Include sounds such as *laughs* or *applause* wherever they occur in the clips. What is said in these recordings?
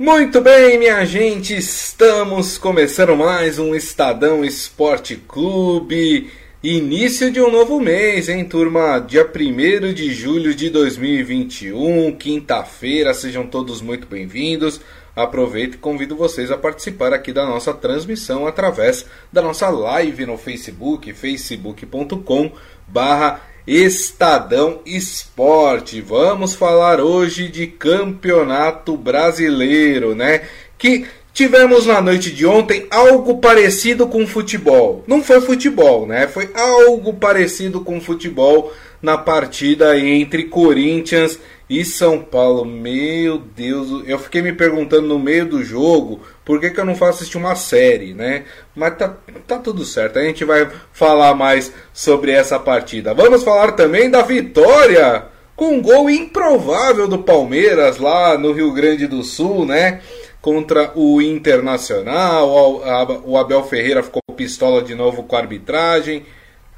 Muito bem, minha gente, estamos começando mais um Estadão Esporte Clube. Início de um novo mês, hein, turma? Dia 1 de julho de 2021, quinta-feira, sejam todos muito bem-vindos. Aproveito e convido vocês a participar aqui da nossa transmissão através da nossa live no Facebook, facebook.com barra Estadão Esporte. Vamos falar hoje de Campeonato Brasileiro, né? Que tivemos na noite de ontem algo parecido com futebol. Não foi futebol, né? Foi algo parecido com futebol na partida entre Corinthians e São Paulo. Meu Deus, eu fiquei me perguntando no meio do jogo por que, que eu não faço assistir uma série, né? Mas tá, tá tudo certo, a gente vai falar mais sobre essa partida. Vamos falar também da vitória com um gol improvável do Palmeiras lá no Rio Grande do Sul, né? Contra o Internacional. O Abel Ferreira ficou pistola de novo com a arbitragem.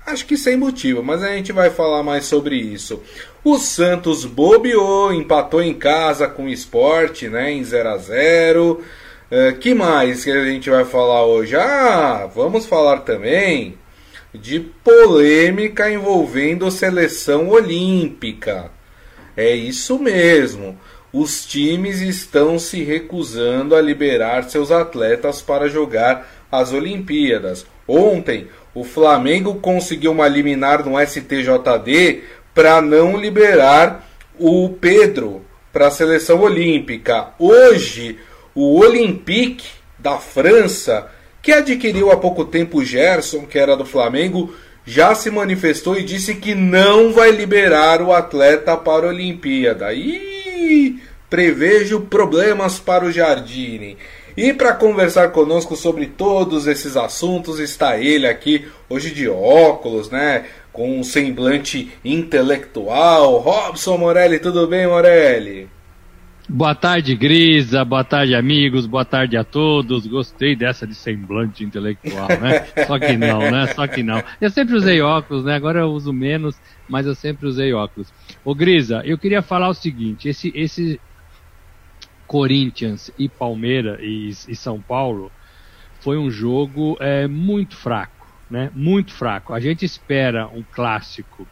Acho que sem motivo, mas a gente vai falar mais sobre isso. O Santos bobeou, empatou em casa com o esporte, né? Em 0 a 0 Uh, que mais que a gente vai falar hoje? Ah, vamos falar também de polêmica envolvendo seleção olímpica. É isso mesmo. Os times estão se recusando a liberar seus atletas para jogar as Olimpíadas. Ontem, o Flamengo conseguiu uma liminar no STJD para não liberar o Pedro para a seleção olímpica. Hoje, o Olympique da França, que adquiriu há pouco tempo o Gerson, que era do Flamengo, já se manifestou e disse que não vai liberar o atleta para a Olimpíada. E prevejo problemas para o Jardine. E para conversar conosco sobre todos esses assuntos está ele aqui, hoje de óculos, né? Com um semblante intelectual. Robson Morelli, tudo bem, Morelli? Boa tarde, Grisa. Boa tarde, amigos. Boa tarde a todos. Gostei dessa de semblante intelectual, né? *laughs* Só que não, né? Só que não. Eu sempre usei óculos, né? Agora eu uso menos, mas eu sempre usei óculos. Ô, Grisa, eu queria falar o seguinte: esse, esse Corinthians e Palmeiras e, e São Paulo foi um jogo é, muito fraco, né? Muito fraco. A gente espera um clássico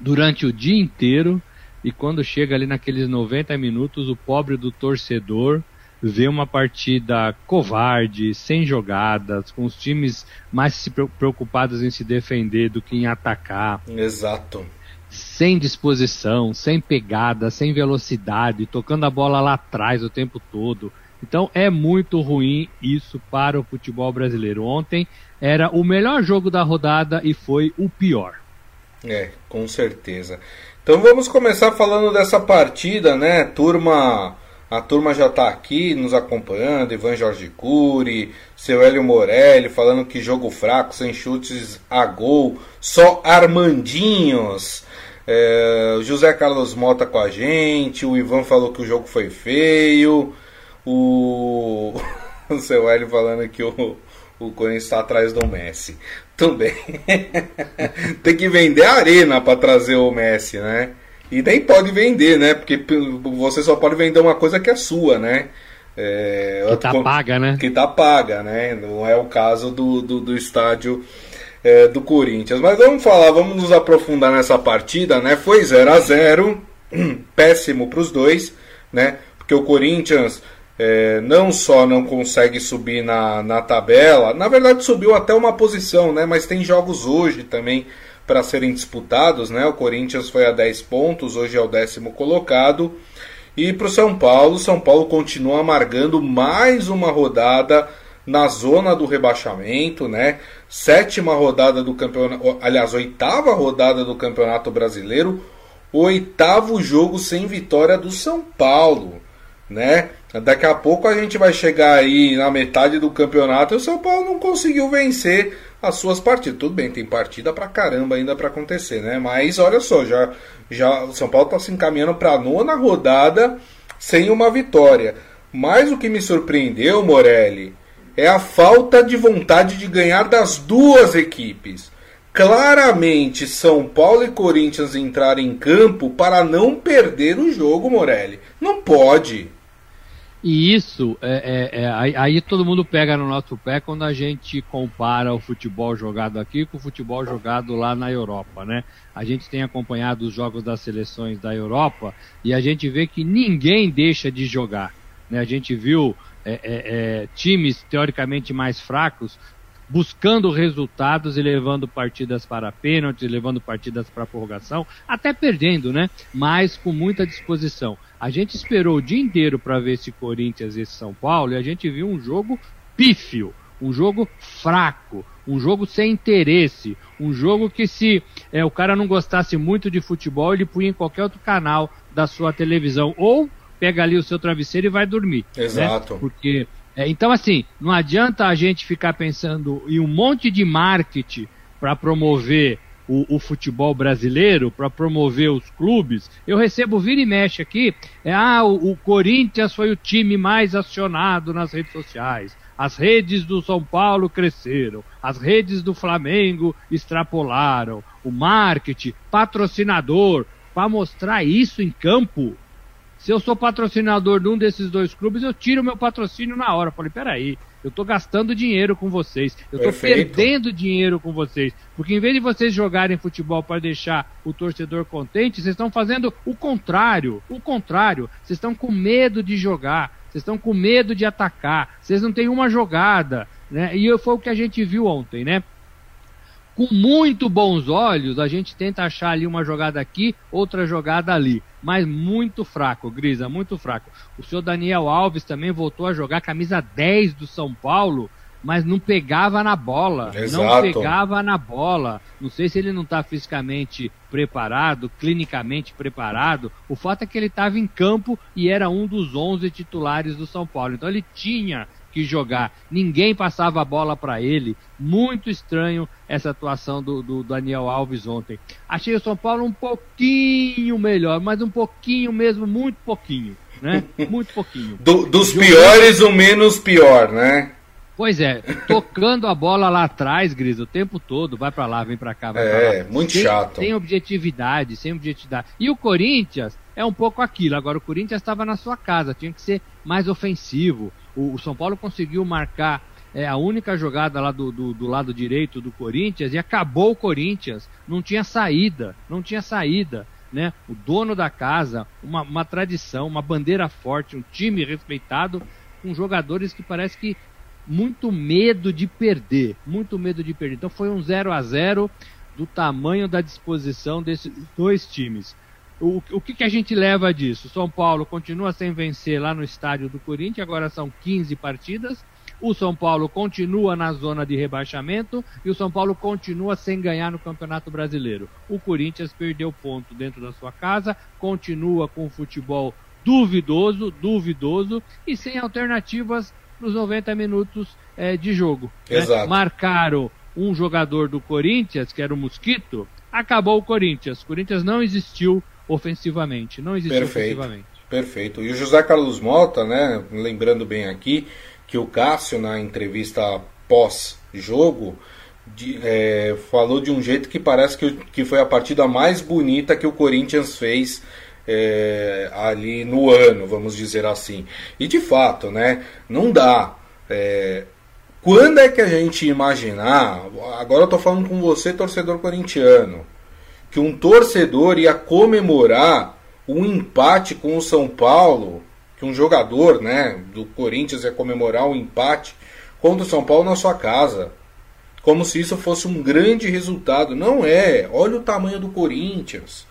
durante o dia inteiro e quando chega ali naqueles 90 minutos, o pobre do torcedor vê uma partida covarde, sem jogadas, com os times mais se preocupados em se defender do que em atacar. Exato. Sem disposição, sem pegada, sem velocidade, tocando a bola lá atrás o tempo todo. Então é muito ruim isso para o futebol brasileiro. Ontem era o melhor jogo da rodada e foi o pior. É, com certeza. Então vamos começar falando dessa partida, né? Turma, a turma já está aqui nos acompanhando, Ivan Jorge Cury, seu Hélio Morelli, falando que jogo fraco, sem chutes a gol, só Armandinhos. É, José Carlos Mota com a gente, o Ivan falou que o jogo foi feio, o, *laughs* o seu Hélio falando que o, o Corinthians está atrás do Messi. Também. *laughs* Tem que vender a arena para trazer o Messi, né? E nem pode vender, né? Porque você só pode vender uma coisa que é sua, né? É, que tá paga, né? Que tá paga, né? Não é o caso do, do, do estádio é, do Corinthians. Mas vamos falar, vamos nos aprofundar nessa partida, né? Foi 0 a 0 *clears throat* péssimo para os dois, né? Porque o Corinthians é, não só não consegue subir na, na tabela, na verdade subiu até uma posição, né? Mas tem jogos hoje também para serem disputados, né? O Corinthians foi a 10 pontos, hoje é o décimo colocado. E para o São Paulo, São Paulo continua amargando mais uma rodada na zona do rebaixamento, né? Sétima rodada do campeonato, aliás, oitava rodada do Campeonato Brasileiro, oitavo jogo sem vitória do São Paulo, né? Daqui a pouco a gente vai chegar aí na metade do campeonato e o São Paulo não conseguiu vencer as suas partidas. Tudo bem, tem partida pra caramba ainda para acontecer, né? Mas olha só, já, já o São Paulo está se encaminhando para a nona rodada sem uma vitória. Mas o que me surpreendeu, Morelli, é a falta de vontade de ganhar das duas equipes. Claramente, São Paulo e Corinthians entraram em campo para não perder o jogo, Morelli. Não pode. E isso, é, é, é, aí, todo mundo pega no nosso pé quando a gente compara o futebol jogado aqui com o futebol jogado lá na Europa, né? A gente tem acompanhado os jogos das seleções da Europa e a gente vê que ninguém deixa de jogar. Né? A gente viu é, é, é, times teoricamente mais fracos buscando resultados e levando partidas para pênaltis, levando partidas para prorrogação, até perdendo, né? Mas com muita disposição. A gente esperou o dia inteiro para ver esse Corinthians e esse São Paulo e a gente viu um jogo pífio, um jogo fraco, um jogo sem interesse, um jogo que se é, o cara não gostasse muito de futebol, ele punha em qualquer outro canal da sua televisão ou pega ali o seu travesseiro e vai dormir. Né? Exato. Né? Porque é, então, assim, não adianta a gente ficar pensando em um monte de marketing para promover o, o, futebol brasileiro, para promover os clubes. Eu recebo vira e mexe aqui, é, ah, o, o Corinthians foi o time mais acionado nas redes sociais. As redes do São Paulo cresceram, as redes do Flamengo extrapolaram, o marketing, patrocinador, para mostrar isso em campo, se eu sou patrocinador de um desses dois clubes, eu tiro meu patrocínio na hora. Eu falei, peraí, eu estou gastando dinheiro com vocês, eu estou perdendo dinheiro com vocês. Porque em vez de vocês jogarem futebol para deixar o torcedor contente, vocês estão fazendo o contrário. O contrário. Vocês estão com medo de jogar, vocês estão com medo de atacar, vocês não têm uma jogada. Né? E foi o que a gente viu ontem, né? Com muito bons olhos, a gente tenta achar ali uma jogada aqui, outra jogada ali. Mas muito fraco, Grisa, muito fraco. O senhor Daniel Alves também voltou a jogar camisa 10 do São Paulo, mas não pegava na bola. Exato. Não pegava na bola. Não sei se ele não está fisicamente preparado, clinicamente preparado. O fato é que ele estava em campo e era um dos 11 titulares do São Paulo. Então ele tinha que jogar. Ninguém passava a bola para ele. Muito estranho essa atuação do, do, Daniel Alves ontem. Achei o São Paulo um pouquinho melhor, mas um pouquinho mesmo, muito pouquinho. Né? *laughs* Muito pouquinho. Do, dos Jogando... piores, o menos pior, né? Pois é, tocando a bola lá atrás, Gris, o tempo todo, vai para lá, vem para cá, vai é, pra lá. É, muito sem, chato. Sem objetividade, sem objetividade. E o Corinthians é um pouco aquilo. Agora, o Corinthians estava na sua casa, tinha que ser mais ofensivo. O, o São Paulo conseguiu marcar é, a única jogada lá do, do, do, lado direito do Corinthians e acabou o Corinthians. Não tinha saída, não tinha saída. Né? O dono da casa, uma, uma tradição, uma bandeira forte, um time respeitado, com jogadores que parece que muito medo de perder, muito medo de perder. Então foi um 0 a 0 do tamanho da disposição desses dois times. O, o que, que a gente leva disso? São Paulo continua sem vencer lá no estádio do Corinthians, agora são 15 partidas. O São Paulo continua na zona de rebaixamento e o São Paulo continua sem ganhar no Campeonato Brasileiro. O Corinthians perdeu ponto dentro da sua casa, continua com o futebol duvidoso, duvidoso e sem alternativas nos 90 minutos é, de jogo. Né? Marcaram um jogador do Corinthians, que era o Mosquito, acabou o Corinthians. O Corinthians não existiu ofensivamente. Não existe Perfeito. ofensivamente. Perfeito. E o José Carlos Mota, né, lembrando bem aqui, que o Cássio, na entrevista pós-jogo, é, falou de um jeito que parece que, que foi a partida mais bonita que o Corinthians fez é, ali no ano, vamos dizer assim. E de fato, né, não dá. É, quando é que a gente imaginar, agora eu tô falando com você, torcedor corintiano, que um torcedor ia comemorar um empate com o São Paulo, que um jogador né, do Corinthians ia comemorar um empate contra o São Paulo na sua casa. Como se isso fosse um grande resultado. Não é. Olha o tamanho do Corinthians.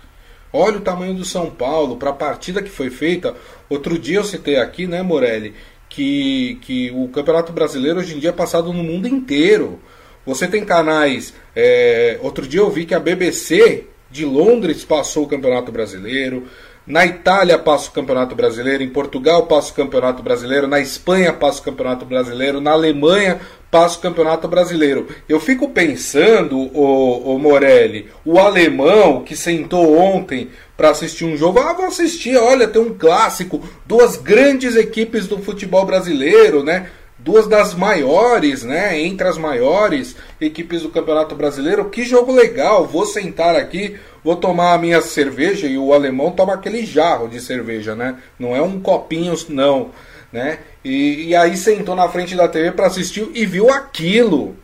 Olha o tamanho do São Paulo. Para a partida que foi feita. Outro dia eu citei aqui, né, Morelli, que, que o Campeonato Brasileiro hoje em dia é passado no mundo inteiro. Você tem canais. É, outro dia eu vi que a BBC de Londres passou o Campeonato Brasileiro. Na Itália passa o Campeonato Brasileiro, em Portugal passa o Campeonato Brasileiro, na Espanha passa o Campeonato Brasileiro, na Alemanha passa o Campeonato Brasileiro. Eu fico pensando, o, o Morelli, o alemão que sentou ontem para assistir um jogo, ah, vou assistir, olha, tem um clássico, duas grandes equipes do futebol brasileiro, né? Duas das maiores, né, entre as maiores equipes do Campeonato Brasileiro. Que jogo legal! Vou sentar aqui, vou tomar a minha cerveja e o alemão toma aquele jarro de cerveja, né? Não é um copinho, não. né? E, e aí sentou na frente da TV para assistir e viu aquilo.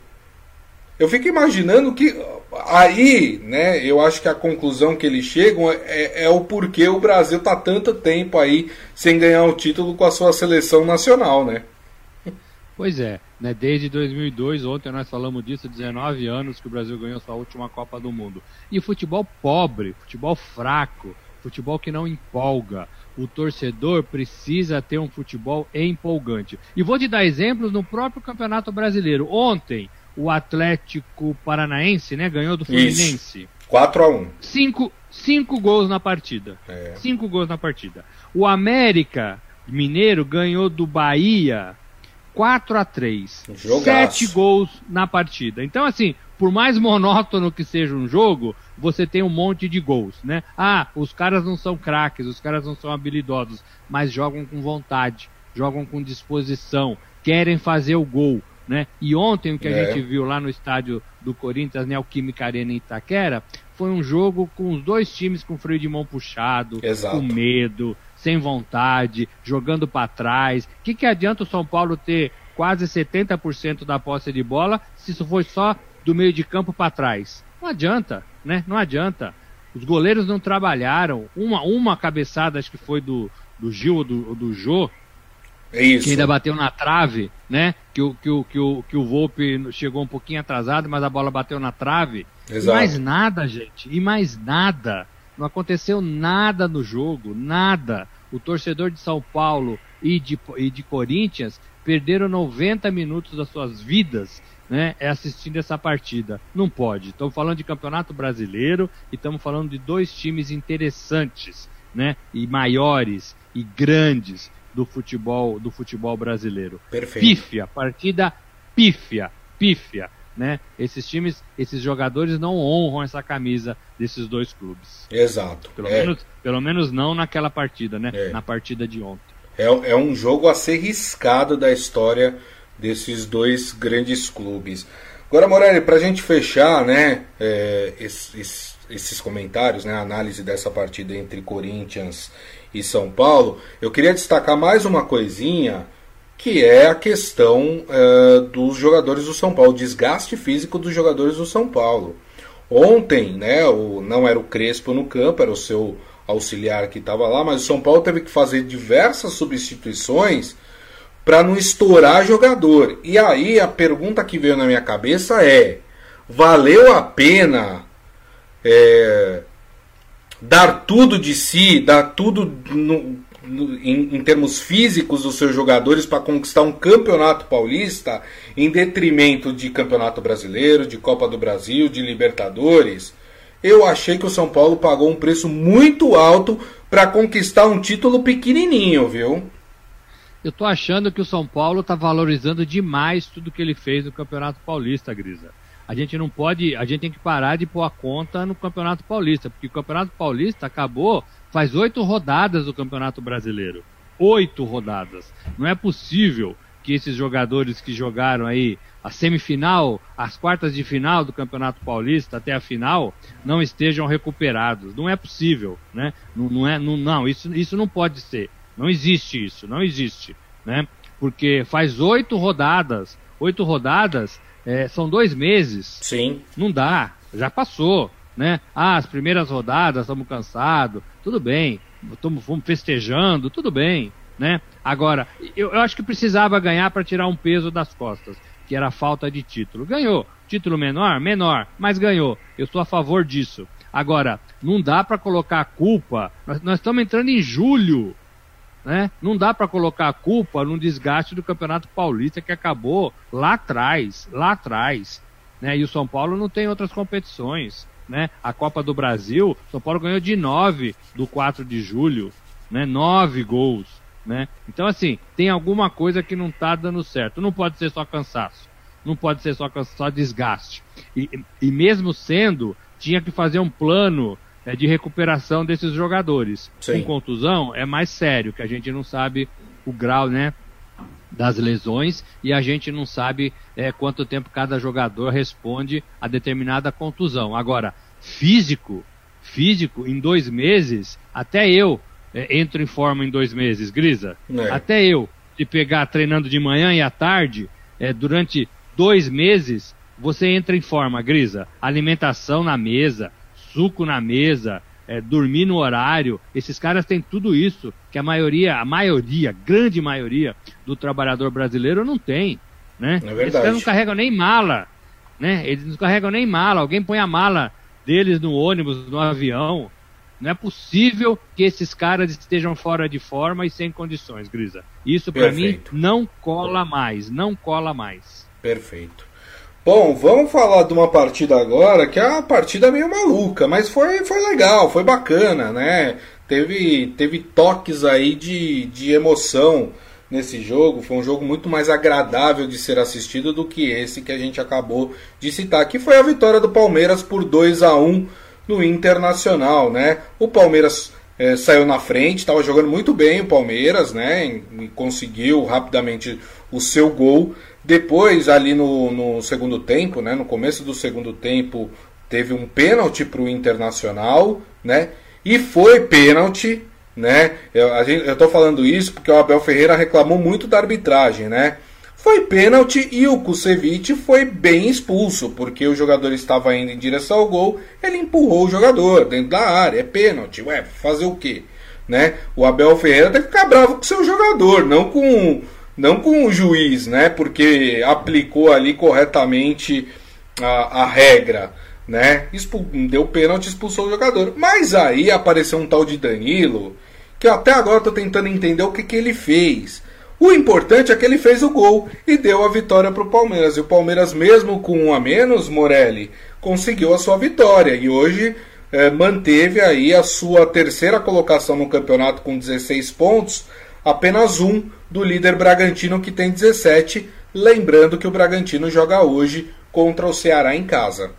Eu fico imaginando que aí, né, eu acho que a conclusão que eles chegam é, é, o porquê o Brasil tá tanto tempo aí sem ganhar o título com a sua seleção nacional, né? Pois é, né, desde 2002, ontem nós falamos disso, 19 anos que o Brasil ganhou sua última Copa do Mundo. E futebol pobre, futebol fraco, futebol que não empolga. O torcedor precisa ter um futebol empolgante. E vou te dar exemplos no próprio Campeonato Brasileiro. Ontem, o Atlético Paranaense, né, ganhou do Fluminense. Isso. 4 a 1. Cinco, cinco gols na partida. É. Cinco gols na partida. O América Mineiro ganhou do Bahia 4 a 3. Jogaço. Sete gols na partida. Então assim, por mais monótono que seja um jogo, você tem um monte de gols, né? Ah, os caras não são craques, os caras não são habilidosos, mas jogam com vontade, jogam com disposição, querem fazer o gol. Né? E ontem o que a é. gente viu lá no estádio do Corinthians, Neoquímica Arena em Itaquera, foi um jogo com os dois times com freio de mão puxado, Exato. com medo, sem vontade, jogando para trás. O que, que adianta o São Paulo ter quase 70% da posse de bola se isso foi só do meio de campo para trás? Não adianta, né? Não adianta. Os goleiros não trabalharam. Uma, uma cabeçada, acho que foi do, do Gil ou do, do Jô, é isso. Que ainda bateu na trave, né? Que o, que, o, que, o, que o Volpe chegou um pouquinho atrasado, mas a bola bateu na trave. Exato. E mais nada, gente. E mais nada. Não aconteceu nada no jogo. Nada. O torcedor de São Paulo e de, e de Corinthians perderam 90 minutos das suas vidas né, assistindo essa partida. Não pode. Estamos falando de campeonato brasileiro e estamos falando de dois times interessantes, né? E maiores e grandes do futebol do futebol brasileiro. Perfeito. Pífia, partida pífia, pífia, né? Esses times, esses jogadores não honram essa camisa desses dois clubes. Exato. Pelo, é. menos, pelo menos não naquela partida, né? É. Na partida de ontem. É, é um jogo a ser riscado da história desses dois grandes clubes. Agora, Morelli, para a gente fechar, né, é, esses, esses comentários, né, a análise dessa partida entre Corinthians e São Paulo, eu queria destacar mais uma coisinha que é a questão uh, dos jogadores do São Paulo, o desgaste físico dos jogadores do São Paulo. Ontem, né, o, não era o Crespo no campo, era o seu auxiliar que estava lá, mas o São Paulo teve que fazer diversas substituições para não estourar jogador. E aí a pergunta que veio na minha cabeça é: valeu a pena é, dar tudo de si, dar tudo no, em, em, termos físicos dos seus jogadores para conquistar um campeonato paulista em detrimento de campeonato brasileiro, de Copa do Brasil, de Libertadores. Eu achei que o São Paulo pagou um preço muito alto para conquistar um título pequenininho, viu? Eu tô achando que o São Paulo está valorizando demais tudo que ele fez no Campeonato Paulista, Grisa a gente não pode, a gente tem que parar de pôr a conta no Campeonato Paulista, porque o Campeonato Paulista acabou faz oito rodadas do Campeonato Brasileiro. Oito rodadas. Não é possível que esses jogadores que jogaram aí a semifinal, as quartas de final do Campeonato Paulista até a final não estejam recuperados. Não é possível, né? Não, não é, não, não isso, isso não pode ser. Não existe isso, não existe, né? Porque faz oito rodadas, oito rodadas é, são dois meses. Sim. Não dá, já passou, né? Ah, as primeiras rodadas, estamos cansados, tudo bem. Estamos festejando, tudo bem, né? Agora, eu, eu acho que precisava ganhar para tirar um peso das costas, que era a falta de título. Ganhou. Título menor? Menor, mas ganhou. Eu sou a favor disso. Agora, não dá para colocar a culpa. Nós, nós estamos entrando em julho. Né? Não dá para colocar a culpa no desgaste do Campeonato Paulista que acabou lá atrás, lá atrás. Né? E o São Paulo não tem outras competições. Né? A Copa do Brasil, São Paulo ganhou de 9 do 4 de julho, né? 9 gols. Né? Então, assim, tem alguma coisa que não está dando certo. Não pode ser só cansaço. Não pode ser só, só desgaste. E, e mesmo sendo, tinha que fazer um plano é, de recuperação desses jogadores. Sim. Com contusão é mais sério, que a gente não sabe o grau, né? Das lesões e a gente não sabe é, quanto tempo cada jogador responde a determinada contusão. Agora, físico, físico, em dois meses, até eu é, entro em forma em dois meses, Grisa. É. Até eu. de pegar treinando de manhã e à tarde, é, durante dois meses, você entra em forma, Grisa. Alimentação na mesa, suco na mesa, é, dormir no horário. Esses caras têm tudo isso que a maioria, a maioria, grande maioria do trabalhador brasileiro não tem. Né? É Esses caras não carregam nem mala. Né? Eles não carregam nem mala. Alguém põe a mala deles no ônibus, no avião. Não é possível que esses caras estejam fora de forma e sem condições, Grisa. Isso para mim não cola mais, não cola mais. Perfeito. Bom, vamos falar de uma partida agora que é uma partida meio maluca, mas foi, foi legal, foi bacana, né? Teve, teve toques aí de, de emoção nesse jogo. Foi um jogo muito mais agradável de ser assistido do que esse que a gente acabou de citar, que foi a vitória do Palmeiras por 2 a 1 no Internacional, né? O Palmeiras é, saiu na frente, estava jogando muito bem o Palmeiras, né? E conseguiu rapidamente o seu gol. Depois, ali no, no segundo tempo, né? No começo do segundo tempo, teve um pênalti para o Internacional, né? E foi pênalti, né? Eu, estou falando isso porque o Abel Ferreira reclamou muito da arbitragem, né? Foi pênalti e o Kusevich foi bem expulso, porque o jogador estava indo em direção ao gol, ele empurrou o jogador dentro da área, é pênalti, ué, fazer o quê? Né? O Abel Ferreira tem que ficar bravo com seu jogador, não com, não com o juiz, né? Porque aplicou ali corretamente a, a regra, né? Expul deu pênalti, expulsou o jogador. Mas aí apareceu um tal de Danilo, que até agora estou tentando entender o que, que ele fez. O importante é que ele fez o gol e deu a vitória para o Palmeiras. E o Palmeiras, mesmo com um a menos, Morelli, conseguiu a sua vitória. E hoje é, manteve aí a sua terceira colocação no campeonato com 16 pontos, apenas um do líder Bragantino que tem 17. Lembrando que o Bragantino joga hoje contra o Ceará em casa.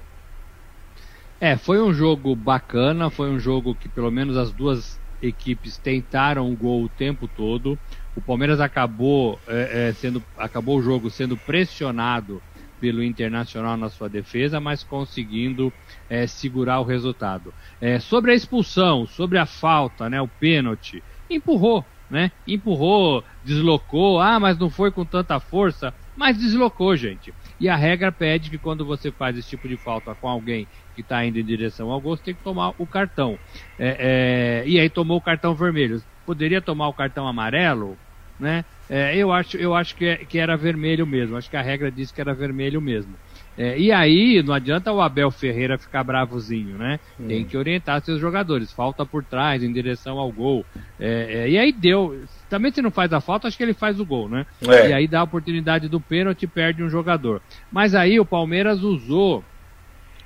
É, foi um jogo bacana, foi um jogo que pelo menos as duas equipes tentaram o gol o tempo todo. O Palmeiras acabou, é, é, sendo, acabou o jogo sendo pressionado pelo Internacional na sua defesa, mas conseguindo é, segurar o resultado. É, sobre a expulsão, sobre a falta, né, o pênalti, empurrou, né? Empurrou, deslocou, ah, mas não foi com tanta força, mas deslocou, gente. E a regra pede que quando você faz esse tipo de falta com alguém que está indo em direção ao gol, tem que tomar o cartão. É, é, e aí tomou o cartão vermelho. Poderia tomar o cartão amarelo? Né? É, eu acho, eu acho que, é, que era vermelho mesmo. Acho que a regra disse que era vermelho mesmo. É, e aí, não adianta o Abel Ferreira ficar bravozinho, né? Hum. Tem que orientar seus jogadores. Falta por trás, em direção ao gol. É, é, e aí deu. Também se não faz a falta, acho que ele faz o gol, né? É. E aí dá a oportunidade do pênalti e perde um jogador. Mas aí o Palmeiras usou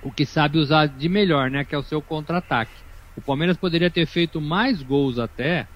o que sabe usar de melhor, né? Que é o seu contra-ataque. O Palmeiras poderia ter feito mais gols até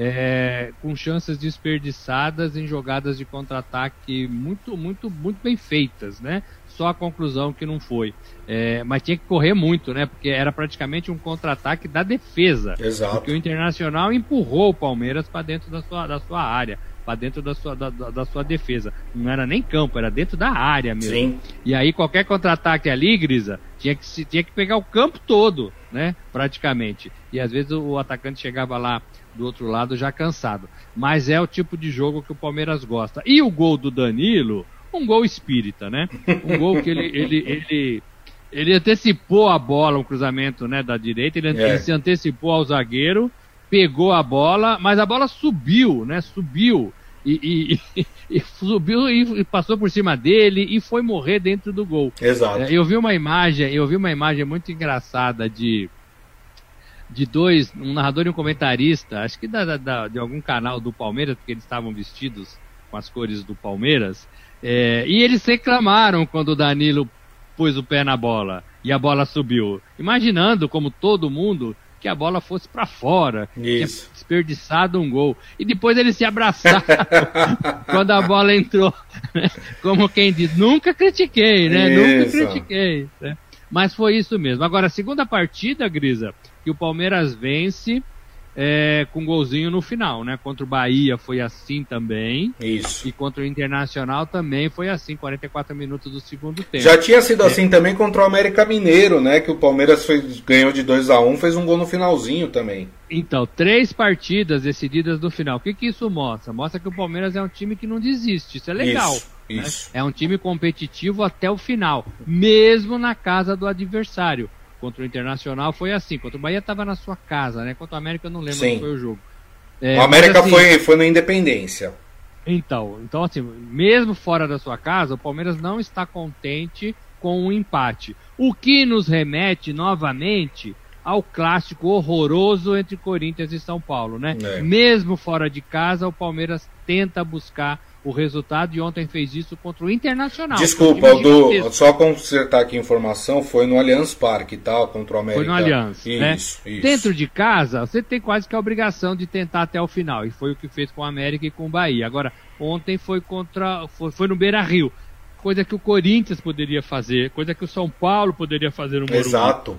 é, com chances desperdiçadas em jogadas de contra-ataque muito, muito, muito bem feitas, né? Só a conclusão que não foi. É, mas tinha que correr muito, né? Porque era praticamente um contra-ataque da defesa. Exato. Porque o Internacional empurrou o Palmeiras para dentro da sua, da sua área, para dentro da sua, da, da, sua defesa. Não era nem campo, era dentro da área mesmo. Sim. E aí qualquer contra-ataque ali, Grisa, tinha que, tinha que pegar o campo todo, né? Praticamente. E às vezes o, o atacante chegava lá do outro lado já cansado. Mas é o tipo de jogo que o Palmeiras gosta. E o gol do Danilo, um gol espírita, né? Um gol que ele, ele, ele, ele antecipou a bola, um cruzamento né, da direita, ele, é. ele se antecipou ao zagueiro, pegou a bola, mas a bola subiu, né? Subiu. E, e, *laughs* e, subiu e, passou por cima dele e foi morrer dentro do gol. Exato. É, eu vi uma imagem, eu vi uma imagem muito engraçada de de dois, um narrador e um comentarista, acho que da, da, de algum canal do Palmeiras, porque eles estavam vestidos com as cores do Palmeiras, é, e eles reclamaram quando o Danilo pôs o pé na bola e a bola subiu, imaginando, como todo mundo, que a bola fosse para fora, Isso. tinha desperdiçado um gol. E depois eles se abraçaram *laughs* quando a bola entrou. Né? Como quem diz, nunca critiquei, né? Isso. Nunca critiquei. Né? Mas foi isso mesmo. Agora, a segunda partida, Grisa, que o Palmeiras vence é, com golzinho no final, né? Contra o Bahia foi assim também. Isso. E contra o Internacional também foi assim, 44 minutos do segundo tempo. Já tinha sido é. assim também contra o América Mineiro, né? Que o Palmeiras fez, ganhou de 2 a 1 fez um gol no finalzinho também. Então, três partidas decididas no final. O que, que isso mostra? Mostra que o Palmeiras é um time que não desiste. Isso é legal. Isso, né? isso. É um time competitivo até o final, mesmo na casa do adversário. Contra o Internacional foi assim. Contra o Bahia estava na sua casa, né? Contra o América eu não lembro Sim. foi o jogo. É, o América assim, foi, foi na Independência. Então, então assim, mesmo fora da sua casa, o Palmeiras não está contente com o um empate. O que nos remete novamente ao clássico horroroso entre Corinthians e São Paulo, né? É. Mesmo fora de casa, o Palmeiras tenta buscar o resultado e ontem fez isso contra o Internacional. Desculpa, do, só consertar aqui a informação, foi no Allianz Parque, tá? Contra o América. Foi no Allianz. Isso, né? isso. Dentro de casa, você tem quase que a obrigação de tentar até o final. E foi o que fez com o América e com o Bahia. Agora, ontem foi contra. Foi, foi no Beira Rio. Coisa que o Corinthians poderia fazer, coisa que o São Paulo poderia fazer no Morumbi. Exato.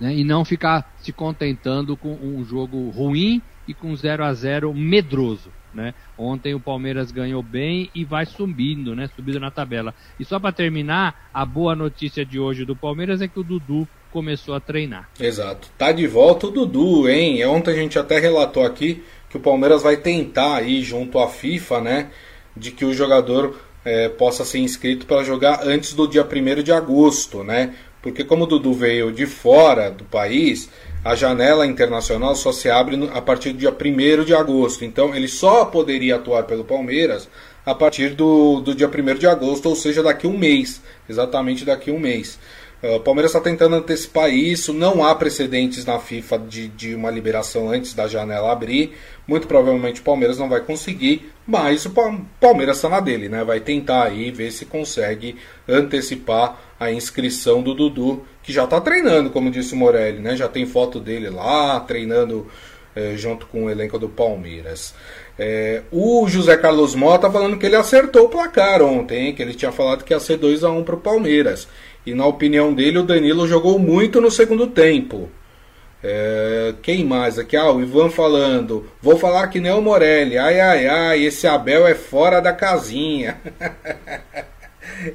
Né? E não ficar se contentando com um jogo ruim e com 0 a 0 medroso. Né? Ontem o Palmeiras ganhou bem e vai subindo, né? Subindo na tabela. E só para terminar, a boa notícia de hoje do Palmeiras é que o Dudu começou a treinar. Exato. Tá de volta o Dudu, hein? Ontem a gente até relatou aqui que o Palmeiras vai tentar aí junto à FIFA, né? De que o jogador é, possa ser inscrito para jogar antes do dia 1 de agosto, né? Porque como o Dudu veio de fora do país, a janela internacional só se abre a partir do dia 1 de agosto. Então ele só poderia atuar pelo Palmeiras a partir do, do dia 1 de agosto, ou seja, daqui um mês. Exatamente daqui um mês. Uh, o Palmeiras está tentando antecipar isso, não há precedentes na FIFA de, de uma liberação antes da janela abrir. Muito provavelmente o Palmeiras não vai conseguir, mas o Palmeiras está na dele, né? Vai tentar aí ver se consegue antecipar a inscrição do Dudu, que já está treinando, como disse o Morelli, né? Já tem foto dele lá, treinando é, junto com o elenco do Palmeiras. É, o José Carlos Mota falando que ele acertou o placar ontem, hein? que ele tinha falado que ia ser 2 a 1 para o Palmeiras. E na opinião dele, o Danilo jogou muito no segundo tempo. É, quem mais aqui? Ah, o Ivan falando. Vou falar que nem o Morelli. Ai, ai, ai, esse Abel é fora da casinha. *laughs*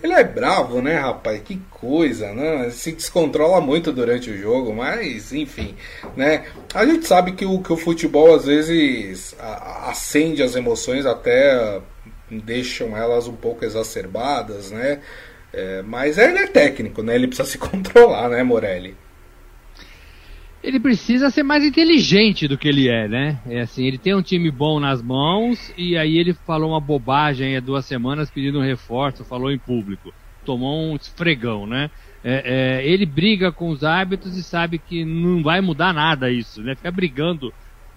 Ele é bravo, né, rapaz? Que coisa, né? Se descontrola muito durante o jogo, mas enfim, né? A gente sabe que o, que o futebol às vezes acende as emoções até deixam elas um pouco exacerbadas, né? É, mas ele é técnico, né? Ele precisa *laughs* se controlar, né, Morelli? ele precisa ser mais inteligente do que ele é, né? É assim, ele tem um time bom nas mãos e aí ele falou uma bobagem há duas semanas pedindo um reforço, falou em público, tomou um esfregão, né? É, é, ele briga com os árbitros e sabe que não vai mudar nada isso, né? Fica brigando,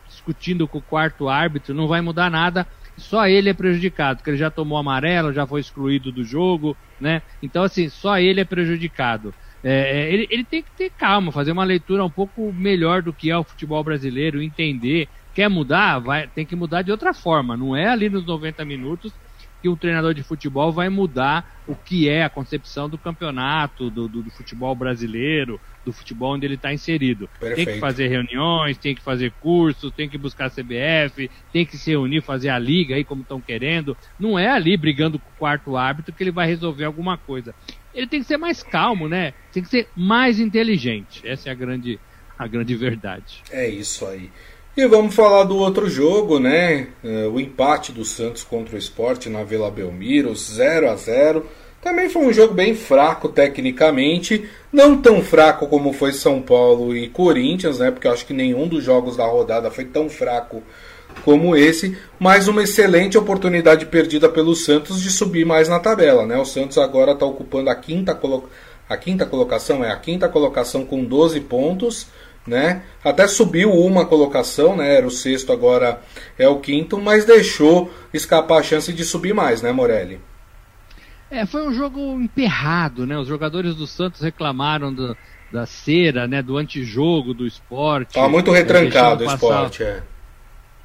discutindo com o quarto árbitro, não vai mudar nada. Só ele é prejudicado, porque ele já tomou amarelo, já foi excluído do jogo, né? Então assim, só ele é prejudicado. É, é, ele, ele tem que ter calma, fazer uma leitura um pouco melhor do que é o futebol brasileiro, entender. Quer mudar? Vai, tem que mudar de outra forma. Não é ali nos 90 minutos que um treinador de futebol vai mudar o que é a concepção do campeonato, do, do, do futebol brasileiro, do futebol onde ele está inserido. Perfeito. Tem que fazer reuniões, tem que fazer cursos, tem que buscar a CBF, tem que se reunir, fazer a liga aí como estão querendo. Não é ali brigando com o quarto árbitro que ele vai resolver alguma coisa ele tem que ser mais calmo, né? Tem que ser mais inteligente. Essa é a grande, a grande verdade. É isso aí. E vamos falar do outro jogo, né? É, o empate do Santos contra o Esporte na Vila Belmiro, 0 a 0 Também foi um jogo bem fraco tecnicamente, não tão fraco como foi São Paulo e Corinthians, né? Porque eu acho que nenhum dos jogos da rodada foi tão fraco como esse, mais uma excelente oportunidade perdida pelo Santos de subir mais na tabela. Né? O Santos agora está ocupando a quinta, colo a quinta colocação, é a quinta colocação com 12 pontos. Né? Até subiu uma colocação, né? Era o sexto, agora é o quinto, mas deixou escapar a chance de subir mais, né, Morelli? É, foi um jogo emperrado, né? Os jogadores do Santos reclamaram do, da cera, né? Do antijogo do esporte. Tá muito retrancado o esporte, é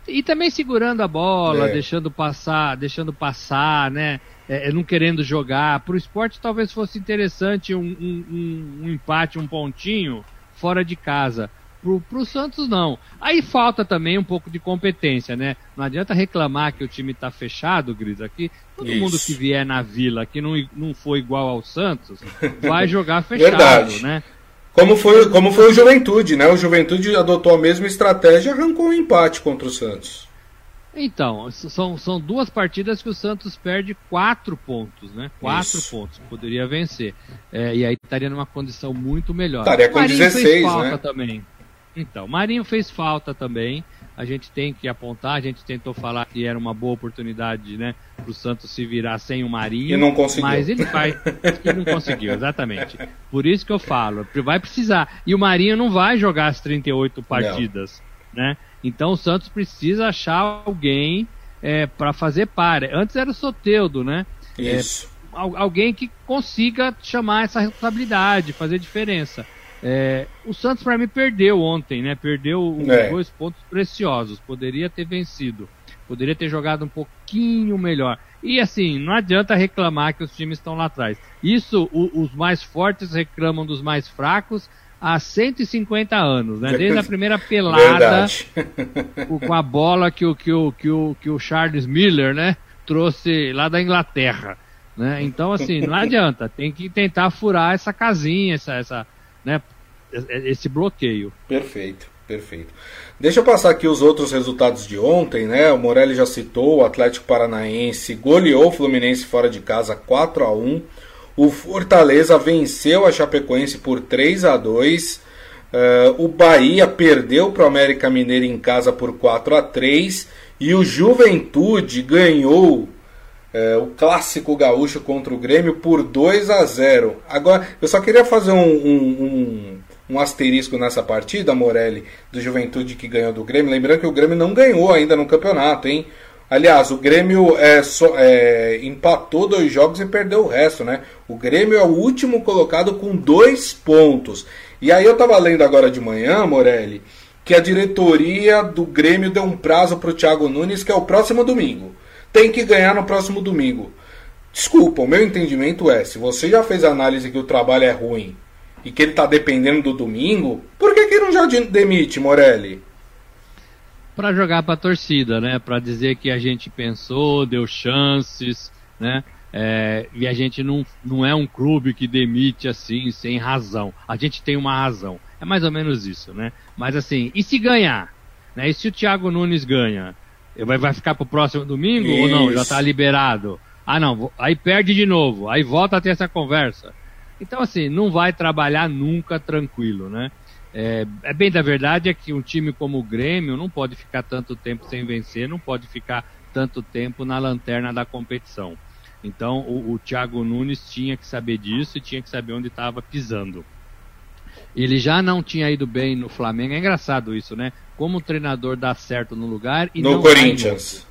e também segurando a bola, é. deixando passar, deixando passar, né? É, é não querendo jogar. Para o esporte talvez fosse interessante um, um, um, empate, um pontinho fora de casa. Pro, pro Santos, não. Aí falta também um pouco de competência, né? Não adianta reclamar que o time tá fechado, Gris, aqui. Todo Isso. mundo que vier na vila, que não, não foi igual ao Santos, *laughs* vai jogar fechado, Verdade. né? Como foi, como foi o Juventude, né? O Juventude adotou a mesma estratégia e arrancou um empate contra o Santos. Então, são, são duas partidas que o Santos perde quatro pontos, né? Quatro Isso. pontos. Poderia vencer. É, e aí estaria numa condição muito melhor. Estaria com Marinho 16, fez falta né? também. Então, Marinho fez falta também. A gente tem que apontar, a gente tentou falar que era uma boa oportunidade, né, para o Santos se virar sem o Marinho. E não conseguiu. Mas ele vai. *laughs* e não conseguiu, exatamente. Por isso que eu falo, vai precisar. E o Marinho não vai jogar as 38 partidas, não. né? Então o Santos precisa achar alguém é, para fazer par. Antes era o Soteudo, né? É, Isso. É, alguém que consiga chamar essa responsabilidade, fazer diferença. É, o Santos para mim perdeu ontem, né? Perdeu é. dois pontos preciosos. Poderia ter vencido, poderia ter jogado um pouquinho melhor. E assim, não adianta reclamar que os times estão lá atrás. Isso, o, os mais fortes reclamam dos mais fracos há 150 anos, né? Desde a primeira pelada com a bola que o, que, o, que, o, que o Charles Miller, né? Trouxe lá da Inglaterra. Né? Então, assim, não *laughs* adianta. Tem que tentar furar essa casinha, essa, essa, né? esse bloqueio. Perfeito, perfeito. Deixa eu passar aqui os outros resultados de ontem, né? O Morelli já citou, o Atlético Paranaense goleou o Fluminense fora de casa 4 a 1 o Fortaleza venceu a Chapecoense por 3 a 2 uh, eh, O Bahia perdeu para o América Mineiro em casa por 4 a 3 E o Juventude ganhou uh, o clássico gaúcho contra o Grêmio por 2 a 0 Agora, eu só queria fazer um, um, um, um asterisco nessa partida, Morelli, do Juventude que ganhou do Grêmio. Lembrando que o Grêmio não ganhou ainda no campeonato, hein? Aliás, o Grêmio é, é, empatou dois jogos e perdeu o resto, né? O Grêmio é o último colocado com dois pontos. E aí eu tava lendo agora de manhã, Morelli, que a diretoria do Grêmio deu um prazo para o Thiago Nunes, que é o próximo domingo. Tem que ganhar no próximo domingo. Desculpa, o meu entendimento é, se você já fez análise que o trabalho é ruim e que ele está dependendo do domingo, por que, que não já demite, Morelli? Para jogar para a torcida, né? Para dizer que a gente pensou, deu chances, né? É, e a gente não, não é um clube que demite assim sem razão. A gente tem uma razão. É mais ou menos isso, né? Mas assim, e se ganhar? Né? E se o Thiago Nunes ganha? Vai, vai ficar pro próximo domingo isso. ou não? Já está liberado? Ah, não, aí perde de novo, aí volta a ter essa conversa. Então, assim, não vai trabalhar nunca tranquilo, né? É, é, bem da verdade é que um time como o Grêmio não pode ficar tanto tempo sem vencer, não pode ficar tanto tempo na lanterna da competição. Então o, o Thiago Nunes tinha que saber disso e tinha que saber onde estava pisando. Ele já não tinha ido bem no Flamengo. É engraçado isso, né? Como o treinador dá certo no lugar e no não Corinthians.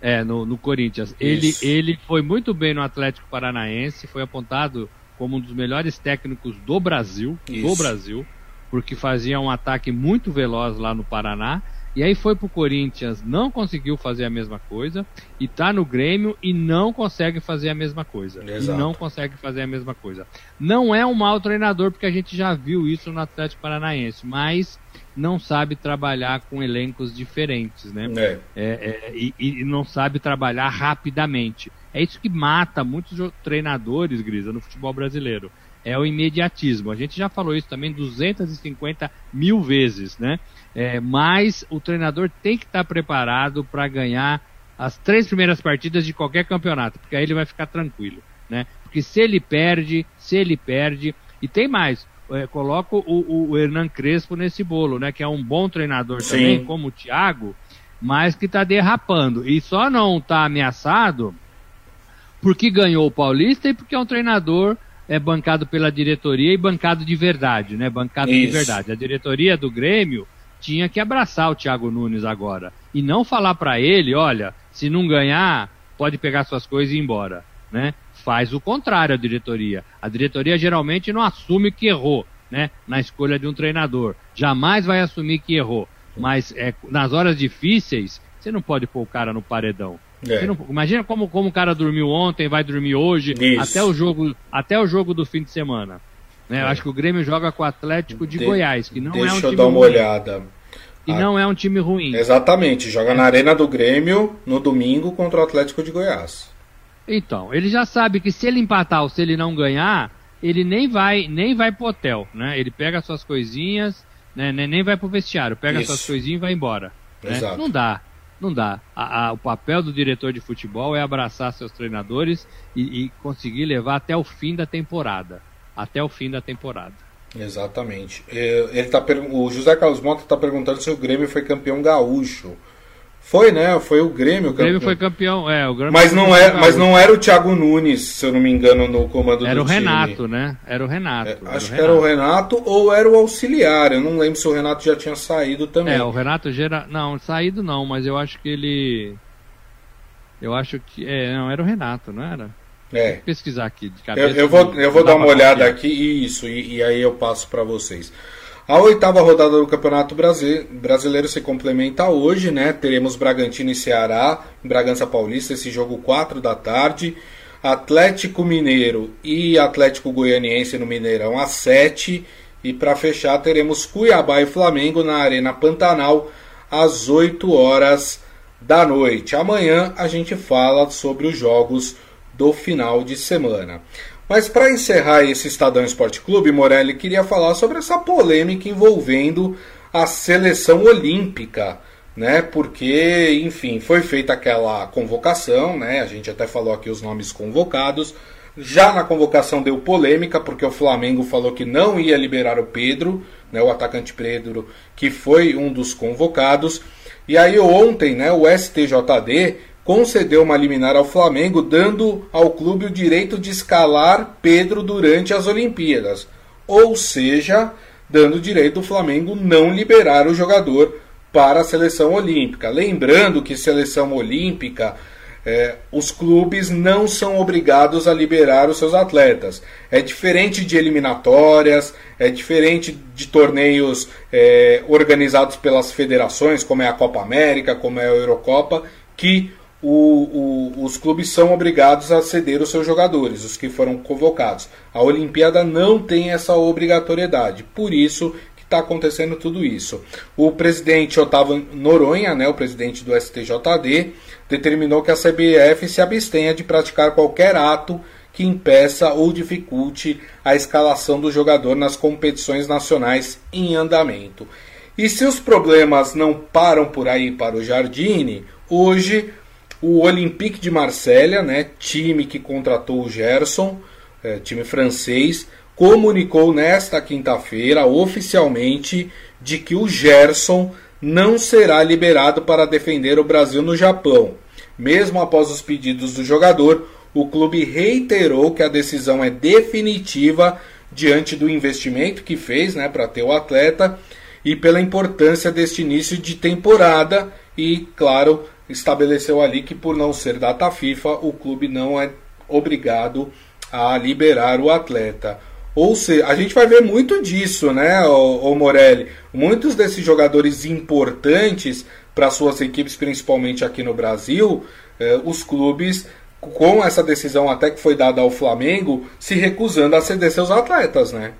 É, no, no Corinthians. Ele, ele foi muito bem no Atlético Paranaense, foi apontado como um dos melhores técnicos do Brasil, isso. do Brasil porque fazia um ataque muito veloz lá no Paraná. E aí foi pro Corinthians, não conseguiu fazer a mesma coisa, e tá no Grêmio e não consegue fazer a mesma coisa. Exato. E não consegue fazer a mesma coisa. Não é um mau treinador, porque a gente já viu isso no Atlético Paranaense, mas não sabe trabalhar com elencos diferentes, né? É. É, é, e, e, não sabe trabalhar rapidamente. É isso que mata muitos treinadores, Grisa, no futebol brasileiro é o imediatismo. A gente já falou isso também 250 mil vezes, né? É, mas o treinador tem que estar preparado para ganhar as três primeiras partidas de qualquer campeonato, porque aí ele vai ficar tranquilo, né? Porque se ele perde, se ele perde, e tem mais, é, coloco o, o Hernan Crespo nesse bolo, né? Que é um bom treinador Sim. também, como o Thiago, mas que está derrapando. E só não está ameaçado porque ganhou o Paulista e porque é um treinador é bancado pela diretoria e bancado de verdade, né? Bancado Isso. de verdade. A diretoria do Grêmio tinha que abraçar o Thiago Nunes agora e não falar para ele, olha, se não ganhar, pode pegar suas coisas e ir embora, né? Faz o contrário a diretoria. A diretoria geralmente não assume que errou, né? Na escolha de um treinador. Jamais vai assumir que errou. Mas é, nas horas difíceis, você não pode pôr o cara no paredão. É. Não, imagina como, como o cara dormiu ontem, vai dormir hoje, até o jogo, até o jogo do fim de semana. Né? Eu acho que o Grêmio joga com o Atlético de, de Goiás, que não é um time Deixa eu dar uma ruim. olhada. E não é um time ruim. Exatamente, joga na Arena do Grêmio no domingo contra o Atlético de Goiás. Então, ele já sabe que se ele empatar ou se ele não ganhar, ele nem vai nem vai pro hotel, né? Ele pega suas coisinhas, né? nem vai pro vestiário, pega Isso. suas coisinhas e vai embora. Né? Não dá, não dá. A, a, o papel do diretor de futebol é abraçar seus treinadores e, e conseguir levar até o fim da temporada. Até o fim da temporada. Exatamente. É, ele tá, o José Carlos Mota está perguntando se o Grêmio foi campeão gaúcho. Foi, né? Foi o Grêmio. O Grêmio foi campeão, é. O Grêmio mas, não era, mas não era o Thiago Nunes, se eu não me engano, no comando era do time. Era o Renato, né? Era o Renato. É, acho que era o Renato ou era o auxiliar. Eu não lembro se o Renato já tinha saído também. É, o Renato gera. Não, saído não, mas eu acho que ele. Eu acho que. É, não, era o Renato, não era? É. Vou pesquisar aqui de cabeça. Eu, eu vou, eu vou dar uma olhada aqui e isso, e, e aí eu passo para vocês. A oitava rodada do Campeonato Brasileiro se complementa hoje, né? Teremos Bragantino e Ceará, Bragança Paulista, esse jogo 4 da tarde. Atlético Mineiro e Atlético Goianiense no Mineirão às 7. E para fechar, teremos Cuiabá e Flamengo na Arena Pantanal às 8 horas da noite. Amanhã a gente fala sobre os jogos do final de semana. Mas para encerrar esse Estadão Esporte Clube, Morelli queria falar sobre essa polêmica envolvendo a seleção olímpica, né? Porque, enfim, foi feita aquela convocação, né? A gente até falou aqui os nomes convocados. Já na convocação deu polêmica, porque o Flamengo falou que não ia liberar o Pedro, né, o atacante Pedro, que foi um dos convocados. E aí ontem, né, o STJD concedeu uma liminar ao Flamengo, dando ao clube o direito de escalar Pedro durante as Olimpíadas. Ou seja, dando direito do Flamengo não liberar o jogador para a seleção olímpica. Lembrando que seleção olímpica, é, os clubes não são obrigados a liberar os seus atletas. É diferente de eliminatórias, é diferente de torneios é, organizados pelas federações, como é a Copa América, como é a Eurocopa, que o, o, os clubes são obrigados a ceder os seus jogadores, os que foram convocados. A Olimpíada não tem essa obrigatoriedade, por isso que está acontecendo tudo isso. O presidente Otávio Noronha, né, o presidente do STJD, determinou que a CBF se abstenha de praticar qualquer ato que impeça ou dificulte a escalação do jogador nas competições nacionais em andamento. E se os problemas não param por aí para o Jardine, hoje o Olympique de Marselha, né, time que contratou o Gerson, é, time francês, comunicou nesta quinta-feira oficialmente de que o Gerson não será liberado para defender o Brasil no Japão. Mesmo após os pedidos do jogador, o clube reiterou que a decisão é definitiva diante do investimento que fez né, para ter o atleta e pela importância deste início de temporada e, claro, estabeleceu ali que, por não ser data FIFA, o clube não é obrigado a liberar o atleta. Ou seja, a gente vai ver muito disso, né, o Morelli? Muitos desses jogadores importantes para suas equipes, principalmente aqui no Brasil, eh, os clubes, com essa decisão até que foi dada ao Flamengo, se recusando a ceder seus atletas, né?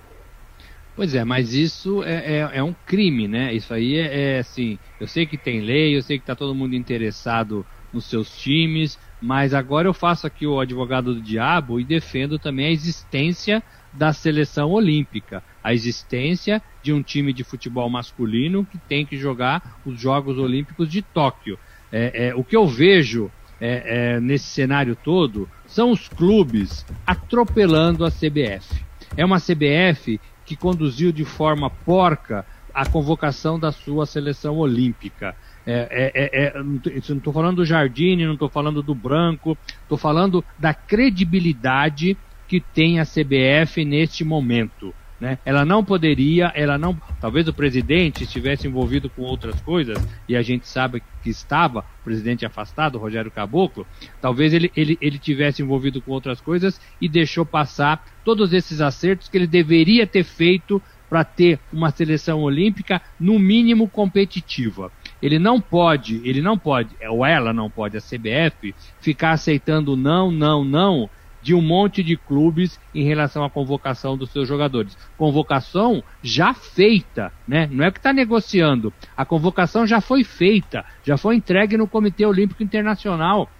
Pois é, mas isso é, é, é um crime, né? Isso aí é, é, assim. Eu sei que tem lei, eu sei que está todo mundo interessado nos seus times, mas agora eu faço aqui o advogado do diabo e defendo também a existência da seleção olímpica, a existência de um time de futebol masculino que tem que jogar os Jogos Olímpicos de Tóquio. É, é, o que eu vejo é, é, nesse cenário todo são os clubes atropelando a CBF. É uma CBF que conduziu de forma porca a convocação da sua seleção olímpica. É, é, é, é não estou falando do Jardine, não estou falando do Branco, estou falando da credibilidade que tem a CBF neste momento. Né? Ela não poderia, ela não. Talvez o presidente estivesse envolvido com outras coisas, e a gente sabe que estava, o presidente afastado, Rogério Caboclo, talvez ele, ele, ele tivesse envolvido com outras coisas e deixou passar todos esses acertos que ele deveria ter feito para ter uma seleção olímpica no mínimo competitiva. Ele não pode, ele não pode, ou ela não pode, a CBF, ficar aceitando não, não, não de um monte de clubes em relação à convocação dos seus jogadores. Convocação já feita, né? Não é que está negociando. A convocação já foi feita, já foi entregue no Comitê Olímpico Internacional.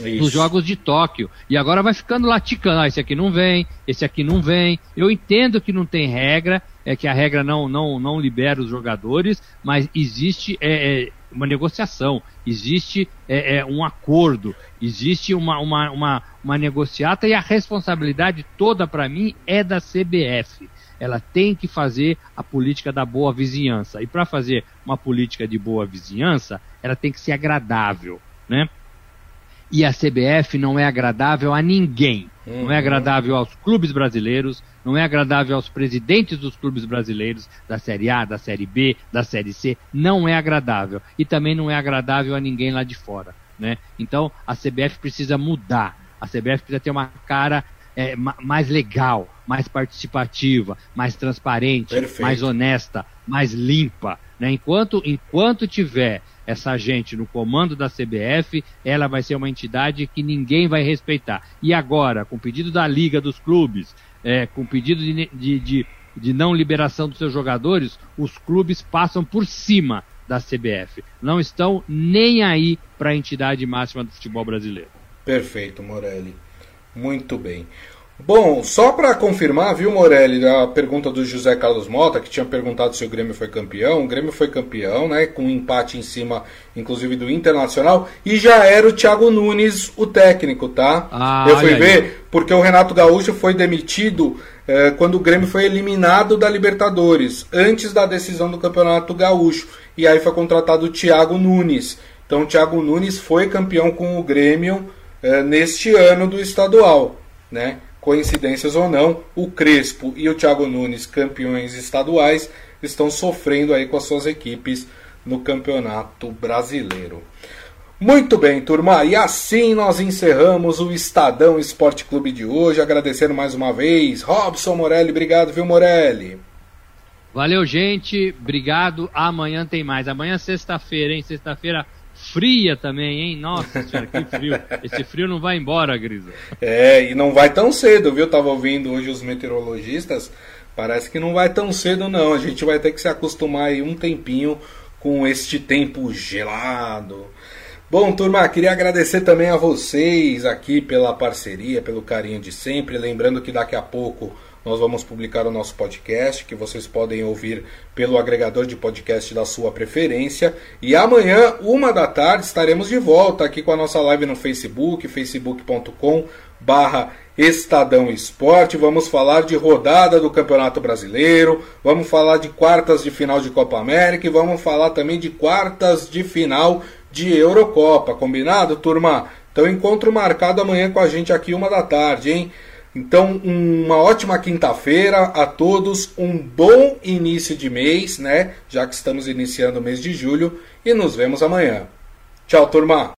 Isso. Dos Jogos de Tóquio. E agora vai ficando lá ticando. Ah, esse aqui não vem, esse aqui não vem. Eu entendo que não tem regra, é que a regra não, não, não libera os jogadores, mas existe é, é, uma negociação, existe é, é, um acordo, existe uma, uma, uma, uma negociata e a responsabilidade toda para mim é da CBF. Ela tem que fazer a política da boa vizinhança. E para fazer uma política de boa vizinhança, ela tem que ser agradável, né? E a CBF não é agradável a ninguém. Uhum. Não é uhum. agradável aos clubes brasileiros, não é agradável aos presidentes dos clubes brasileiros, da Série A, da Série B, da Série C, não é agradável. E também não é agradável a ninguém lá de fora. Né? Então a CBF precisa mudar. A CBF precisa ter uma cara é, mais legal, mais participativa, mais transparente, Perfeito. mais honesta, mais limpa. Né? Enquanto, enquanto tiver essa gente no comando da CBF, ela vai ser uma entidade que ninguém vai respeitar. E agora, com o pedido da Liga dos Clubes, é, com o pedido de, de, de, de não liberação dos seus jogadores, os clubes passam por cima da CBF. Não estão nem aí para a entidade máxima do futebol brasileiro. Perfeito, Morelli. Muito bem. Bom, só para confirmar, viu, Morelli, a pergunta do José Carlos Mota, que tinha perguntado se o Grêmio foi campeão. O Grêmio foi campeão, né? Com um empate em cima, inclusive, do Internacional. E já era o Thiago Nunes o técnico, tá? Ah, Eu fui ver, aí. porque o Renato Gaúcho foi demitido eh, quando o Grêmio foi eliminado da Libertadores, antes da decisão do Campeonato Gaúcho. E aí foi contratado o Thiago Nunes. Então, o Thiago Nunes foi campeão com o Grêmio eh, neste ano do estadual, né? Coincidências ou não, o Crespo e o Thiago Nunes, campeões estaduais, estão sofrendo aí com as suas equipes no Campeonato Brasileiro. Muito bem, turma, e assim nós encerramos o Estadão Esporte Clube de hoje. Agradecendo mais uma vez, Robson Morelli, obrigado, viu, Morelli? Valeu, gente, obrigado. Amanhã tem mais. Amanhã, sexta-feira, hein? Sexta-feira fria também, hein? Nossa senhora, que frio. Esse frio não vai embora, Grisa. É, e não vai tão cedo, viu? Tava ouvindo hoje os meteorologistas. Parece que não vai tão cedo, não. A gente vai ter que se acostumar aí um tempinho com este tempo gelado. Bom, turma, queria agradecer também a vocês aqui pela parceria, pelo carinho de sempre. Lembrando que daqui a pouco nós vamos publicar o nosso podcast, que vocês podem ouvir pelo agregador de podcast da sua preferência. E amanhã, uma da tarde, estaremos de volta aqui com a nossa live no Facebook, facebook.com barra Estadão Esporte. Vamos falar de rodada do Campeonato Brasileiro, vamos falar de quartas de final de Copa América e vamos falar também de quartas de final de Eurocopa. Combinado, turma? Então, encontro marcado amanhã com a gente aqui, uma da tarde, hein? Então, uma ótima quinta-feira a todos, um bom início de mês, né? Já que estamos iniciando o mês de julho e nos vemos amanhã. Tchau, turma!